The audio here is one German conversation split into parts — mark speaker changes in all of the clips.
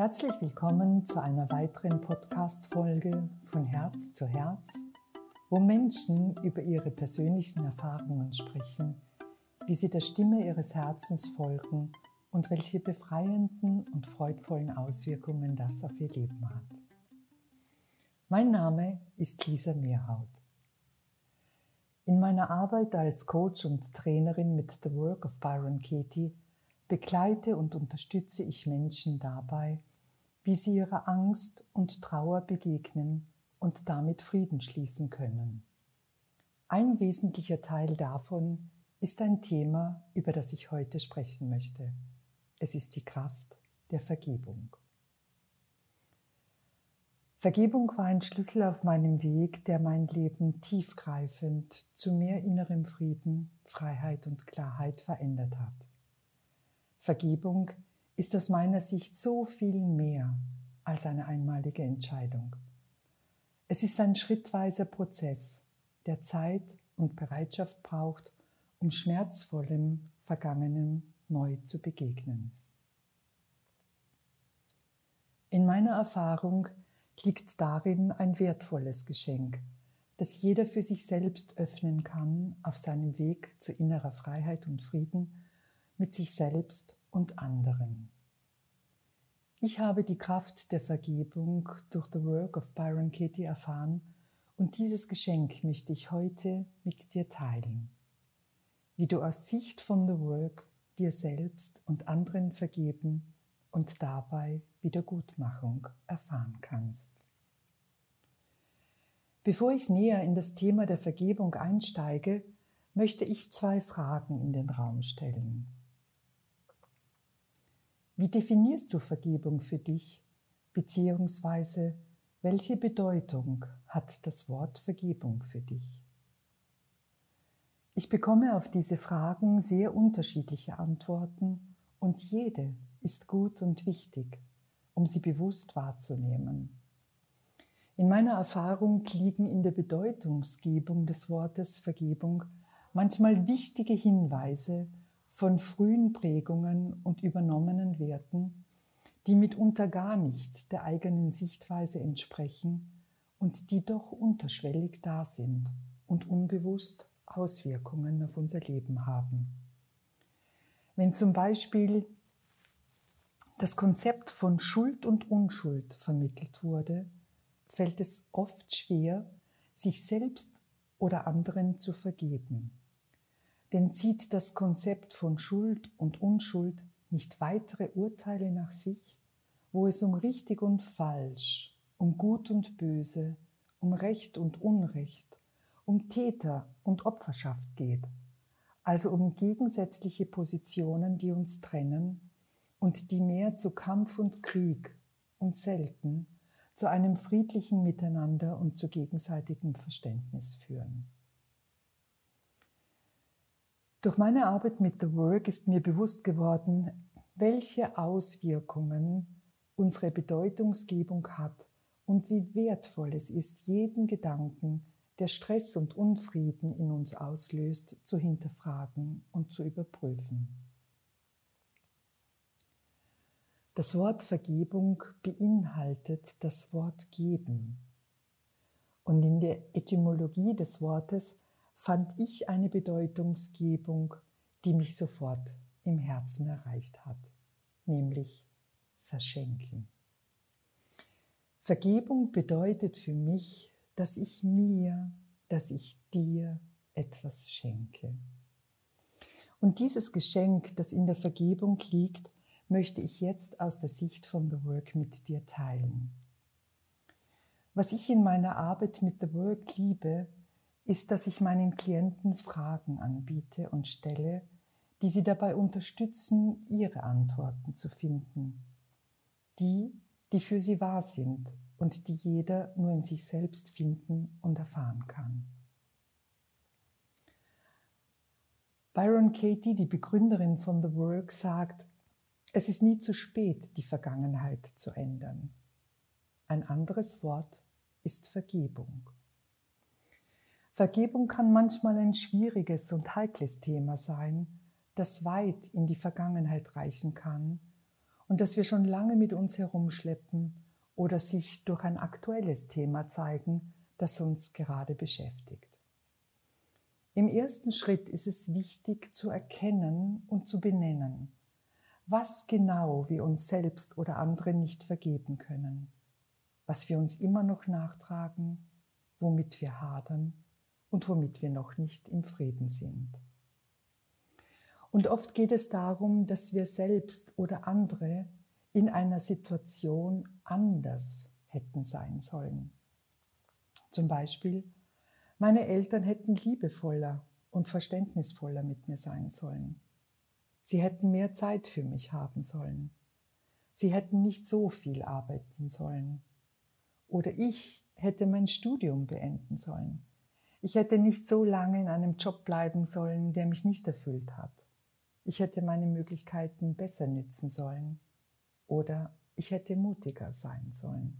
Speaker 1: Herzlich willkommen zu einer weiteren Podcast-Folge von Herz zu Herz, wo Menschen über ihre persönlichen Erfahrungen sprechen, wie sie der Stimme ihres Herzens folgen und welche befreienden und freudvollen Auswirkungen das auf ihr Leben hat. Mein Name ist Lisa Meerhaut. In meiner Arbeit als Coach und Trainerin mit The Work of Byron Katie begleite und unterstütze ich Menschen dabei, wie sie ihrer Angst und Trauer begegnen und damit Frieden schließen können. Ein wesentlicher Teil davon ist ein Thema, über das ich heute sprechen möchte. Es ist die Kraft der Vergebung. Vergebung war ein Schlüssel auf meinem Weg, der mein Leben tiefgreifend zu mehr innerem Frieden, Freiheit und Klarheit verändert hat. Vergebung ist aus meiner Sicht so viel mehr als eine einmalige Entscheidung. Es ist ein schrittweiser Prozess, der Zeit und Bereitschaft braucht, um schmerzvollem Vergangenem neu zu begegnen. In meiner Erfahrung liegt darin ein wertvolles Geschenk, das jeder für sich selbst öffnen kann auf seinem Weg zu innerer Freiheit und Frieden mit sich selbst und anderen. Ich habe die Kraft der Vergebung durch The Work of Byron Katie erfahren und dieses Geschenk möchte ich heute mit dir teilen. Wie du aus Sicht von The Work dir selbst und anderen vergeben und dabei Wiedergutmachung erfahren kannst. Bevor ich näher in das Thema der Vergebung einsteige, möchte ich zwei Fragen in den Raum stellen. Wie definierst du Vergebung für dich? Beziehungsweise welche Bedeutung hat das Wort Vergebung für dich? Ich bekomme auf diese Fragen sehr unterschiedliche Antworten und jede ist gut und wichtig, um sie bewusst wahrzunehmen. In meiner Erfahrung liegen in der Bedeutungsgebung des Wortes Vergebung manchmal wichtige Hinweise von frühen Prägungen und übernommenen Werten, die mitunter gar nicht der eigenen Sichtweise entsprechen und die doch unterschwellig da sind und unbewusst Auswirkungen auf unser Leben haben. Wenn zum Beispiel das Konzept von Schuld und Unschuld vermittelt wurde, fällt es oft schwer, sich selbst oder anderen zu vergeben. Denn zieht das Konzept von Schuld und Unschuld nicht weitere Urteile nach sich, wo es um richtig und falsch, um gut und böse, um Recht und Unrecht, um Täter und Opferschaft geht, also um gegensätzliche Positionen, die uns trennen und die mehr zu Kampf und Krieg und selten zu einem friedlichen Miteinander und zu gegenseitigem Verständnis führen. Durch meine Arbeit mit The Work ist mir bewusst geworden, welche Auswirkungen unsere Bedeutungsgebung hat und wie wertvoll es ist, jeden Gedanken, der Stress und Unfrieden in uns auslöst, zu hinterfragen und zu überprüfen. Das Wort Vergebung beinhaltet das Wort geben. Und in der Etymologie des Wortes fand ich eine Bedeutungsgebung, die mich sofort im Herzen erreicht hat, nämlich verschenken. Vergebung bedeutet für mich, dass ich mir, dass ich dir etwas schenke. Und dieses Geschenk, das in der Vergebung liegt, möchte ich jetzt aus der Sicht von The Work mit dir teilen. Was ich in meiner Arbeit mit The Work liebe, ist, dass ich meinen Klienten Fragen anbiete und stelle, die sie dabei unterstützen, ihre Antworten zu finden. Die, die für sie wahr sind und die jeder nur in sich selbst finden und erfahren kann. Byron Katie, die Begründerin von The Work, sagt, es ist nie zu spät, die Vergangenheit zu ändern. Ein anderes Wort ist Vergebung. Vergebung kann manchmal ein schwieriges und heikles Thema sein, das weit in die Vergangenheit reichen kann und das wir schon lange mit uns herumschleppen oder sich durch ein aktuelles Thema zeigen, das uns gerade beschäftigt. Im ersten Schritt ist es wichtig zu erkennen und zu benennen, was genau wir uns selbst oder anderen nicht vergeben können, was wir uns immer noch nachtragen, womit wir hadern und womit wir noch nicht im Frieden sind. Und oft geht es darum, dass wir selbst oder andere in einer Situation anders hätten sein sollen. Zum Beispiel, meine Eltern hätten liebevoller und verständnisvoller mit mir sein sollen. Sie hätten mehr Zeit für mich haben sollen. Sie hätten nicht so viel arbeiten sollen. Oder ich hätte mein Studium beenden sollen. Ich hätte nicht so lange in einem Job bleiben sollen, der mich nicht erfüllt hat. Ich hätte meine Möglichkeiten besser nützen sollen. Oder ich hätte mutiger sein sollen.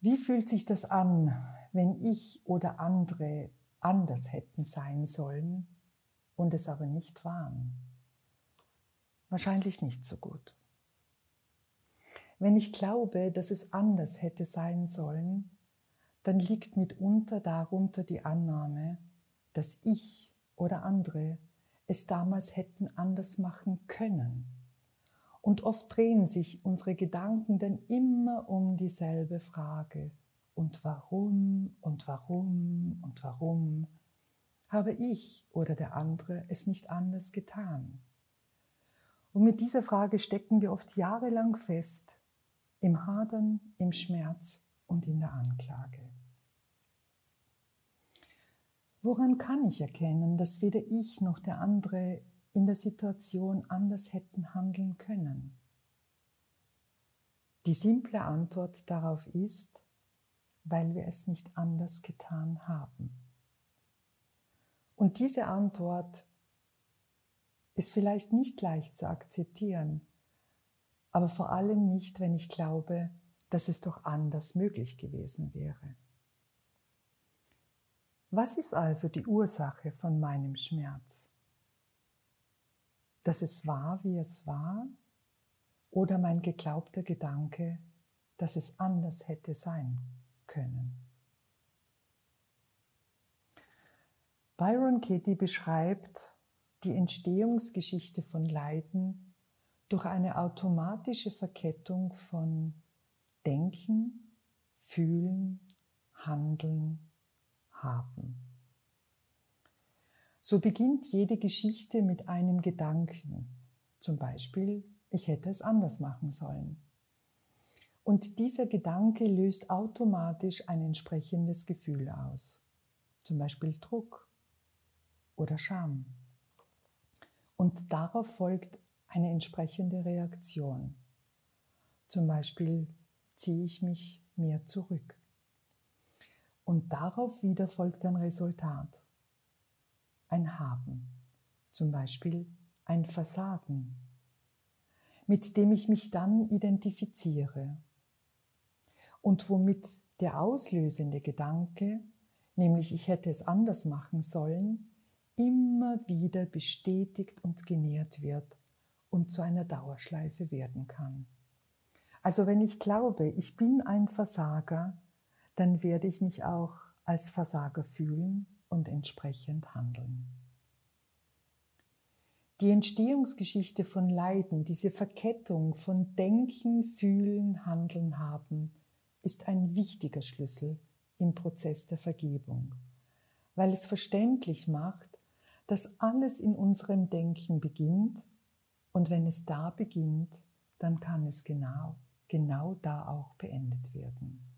Speaker 1: Wie fühlt sich das an, wenn ich oder andere anders hätten sein sollen und es aber nicht waren? Wahrscheinlich nicht so gut. Wenn ich glaube, dass es anders hätte sein sollen, dann liegt mitunter darunter die Annahme, dass ich oder andere es damals hätten anders machen können. Und oft drehen sich unsere Gedanken dann immer um dieselbe Frage. Und warum und warum und warum habe ich oder der andere es nicht anders getan? Und mit dieser Frage stecken wir oft jahrelang fest, im Hadern, im Schmerz und in der Anklage. Woran kann ich erkennen, dass weder ich noch der andere in der Situation anders hätten handeln können? Die simple Antwort darauf ist, weil wir es nicht anders getan haben. Und diese Antwort ist vielleicht nicht leicht zu akzeptieren, aber vor allem nicht, wenn ich glaube, dass es doch anders möglich gewesen wäre. Was ist also die Ursache von meinem Schmerz? Dass es war, wie es war, oder mein geglaubter Gedanke, dass es anders hätte sein können? Byron Katie beschreibt die Entstehungsgeschichte von Leiden durch eine automatische Verkettung von Denken, Fühlen, Handeln, Haben. So beginnt jede Geschichte mit einem Gedanken, zum Beispiel, ich hätte es anders machen sollen. Und dieser Gedanke löst automatisch ein entsprechendes Gefühl aus, zum Beispiel Druck oder Scham. Und darauf folgt eine entsprechende Reaktion. Zum Beispiel ziehe ich mich mehr zurück. Und darauf wieder folgt ein Resultat. Ein Haben. Zum Beispiel ein Versagen, mit dem ich mich dann identifiziere und womit der auslösende Gedanke, nämlich ich hätte es anders machen sollen, immer wieder bestätigt und genährt wird und zu einer Dauerschleife werden kann. Also wenn ich glaube, ich bin ein Versager, dann werde ich mich auch als Versager fühlen und entsprechend handeln. Die Entstehungsgeschichte von Leiden, diese Verkettung von Denken, Fühlen, Handeln haben, ist ein wichtiger Schlüssel im Prozess der Vergebung, weil es verständlich macht, dass alles in unserem Denken beginnt und wenn es da beginnt, dann kann es genau, genau da auch beendet werden.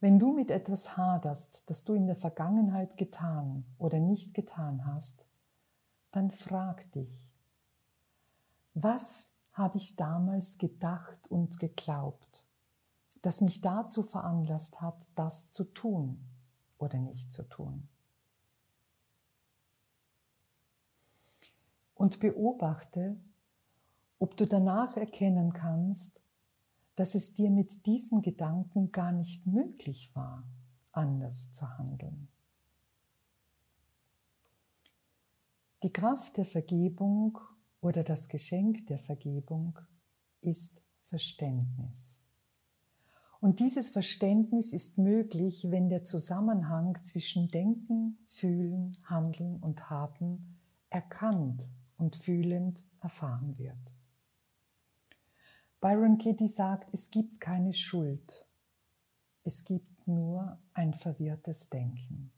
Speaker 1: Wenn du mit etwas haderst, das du in der Vergangenheit getan oder nicht getan hast, dann frag dich, was habe ich damals gedacht und geglaubt, das mich dazu veranlasst hat, das zu tun oder nicht zu tun? und beobachte, ob du danach erkennen kannst, dass es dir mit diesem Gedanken gar nicht möglich war, anders zu handeln. Die Kraft der Vergebung oder das Geschenk der Vergebung ist Verständnis. Und dieses Verständnis ist möglich, wenn der Zusammenhang zwischen Denken, Fühlen, Handeln und Haben erkannt und fühlend erfahren wird. Byron Katie sagt, es gibt keine Schuld, es gibt nur ein verwirrtes Denken.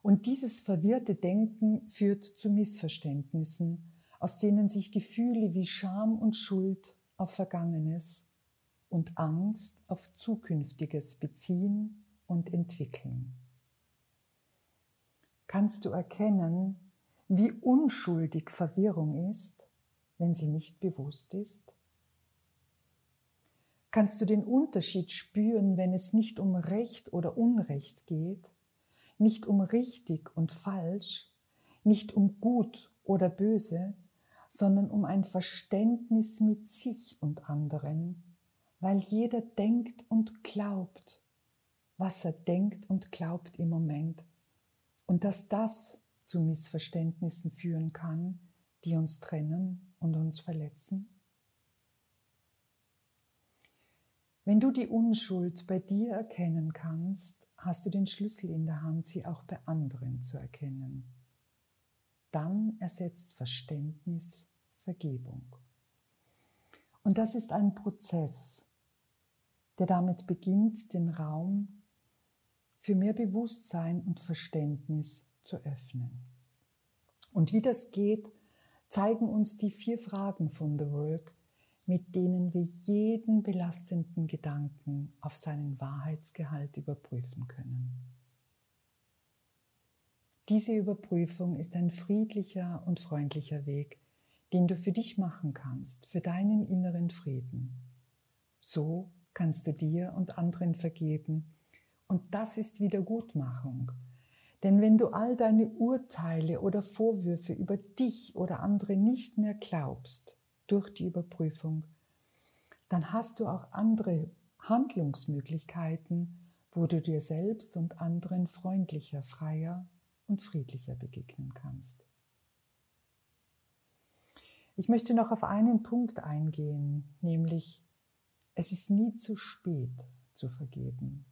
Speaker 1: Und dieses verwirrte Denken führt zu Missverständnissen, aus denen sich Gefühle wie Scham und Schuld auf Vergangenes und Angst auf Zukünftiges beziehen und entwickeln. Kannst du erkennen, wie unschuldig Verwirrung ist, wenn sie nicht bewusst ist? Kannst du den Unterschied spüren, wenn es nicht um Recht oder Unrecht geht, nicht um richtig und falsch, nicht um gut oder böse, sondern um ein Verständnis mit sich und anderen, weil jeder denkt und glaubt, was er denkt und glaubt im Moment und dass das zu Missverständnissen führen kann, die uns trennen und uns verletzen? Wenn du die Unschuld bei dir erkennen kannst, hast du den Schlüssel in der Hand, sie auch bei anderen zu erkennen. Dann ersetzt Verständnis Vergebung. Und das ist ein Prozess, der damit beginnt, den Raum für mehr Bewusstsein und Verständnis zu öffnen. Und wie das geht, zeigen uns die vier Fragen von The Work, mit denen wir jeden belastenden Gedanken auf seinen Wahrheitsgehalt überprüfen können. Diese Überprüfung ist ein friedlicher und freundlicher Weg, den du für dich machen kannst, für deinen inneren Frieden. So kannst du dir und anderen vergeben und das ist Wiedergutmachung. Denn wenn du all deine Urteile oder Vorwürfe über dich oder andere nicht mehr glaubst, durch die Überprüfung, dann hast du auch andere Handlungsmöglichkeiten, wo du dir selbst und anderen freundlicher, freier und friedlicher begegnen kannst. Ich möchte noch auf einen Punkt eingehen, nämlich es ist nie zu spät zu vergeben.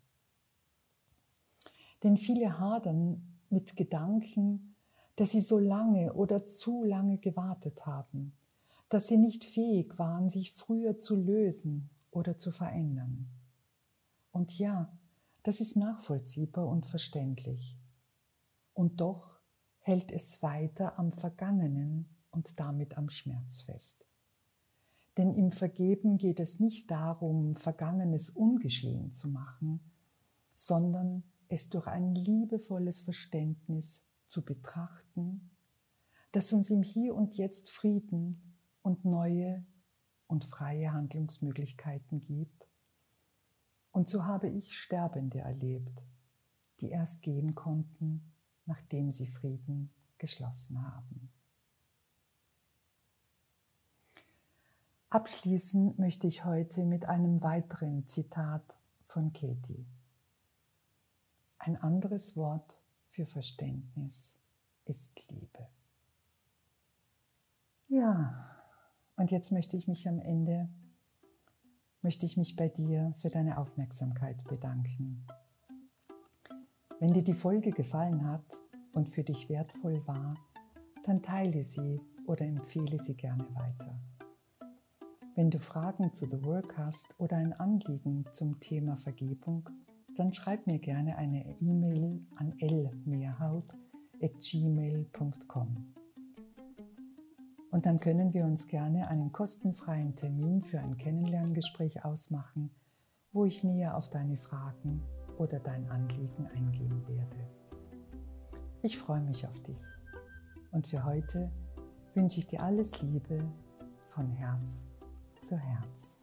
Speaker 1: Denn viele hadern mit Gedanken, dass sie so lange oder zu lange gewartet haben, dass sie nicht fähig waren, sich früher zu lösen oder zu verändern. Und ja, das ist nachvollziehbar und verständlich. Und doch hält es weiter am Vergangenen und damit am Schmerz fest. Denn im Vergeben geht es nicht darum, Vergangenes ungeschehen zu machen, sondern es durch ein liebevolles Verständnis zu betrachten, das uns im Hier und Jetzt Frieden und neue und freie Handlungsmöglichkeiten gibt. Und so habe ich Sterbende erlebt, die erst gehen konnten, nachdem sie Frieden geschlossen haben. Abschließen möchte ich heute mit einem weiteren Zitat von Katie. Ein anderes Wort für Verständnis ist Liebe. Ja, und jetzt möchte ich mich am Ende, möchte ich mich bei dir für deine Aufmerksamkeit bedanken. Wenn dir die Folge gefallen hat und für dich wertvoll war, dann teile sie oder empfehle sie gerne weiter. Wenn du Fragen zu The Work hast oder ein Anliegen zum Thema Vergebung, dann schreib mir gerne eine E-Mail an lmehrhaut.gmail.com. Und dann können wir uns gerne einen kostenfreien Termin für ein Kennenlerngespräch ausmachen, wo ich näher auf deine Fragen oder dein Anliegen eingehen werde. Ich freue mich auf dich. Und für heute wünsche ich dir alles Liebe von Herz zu Herz.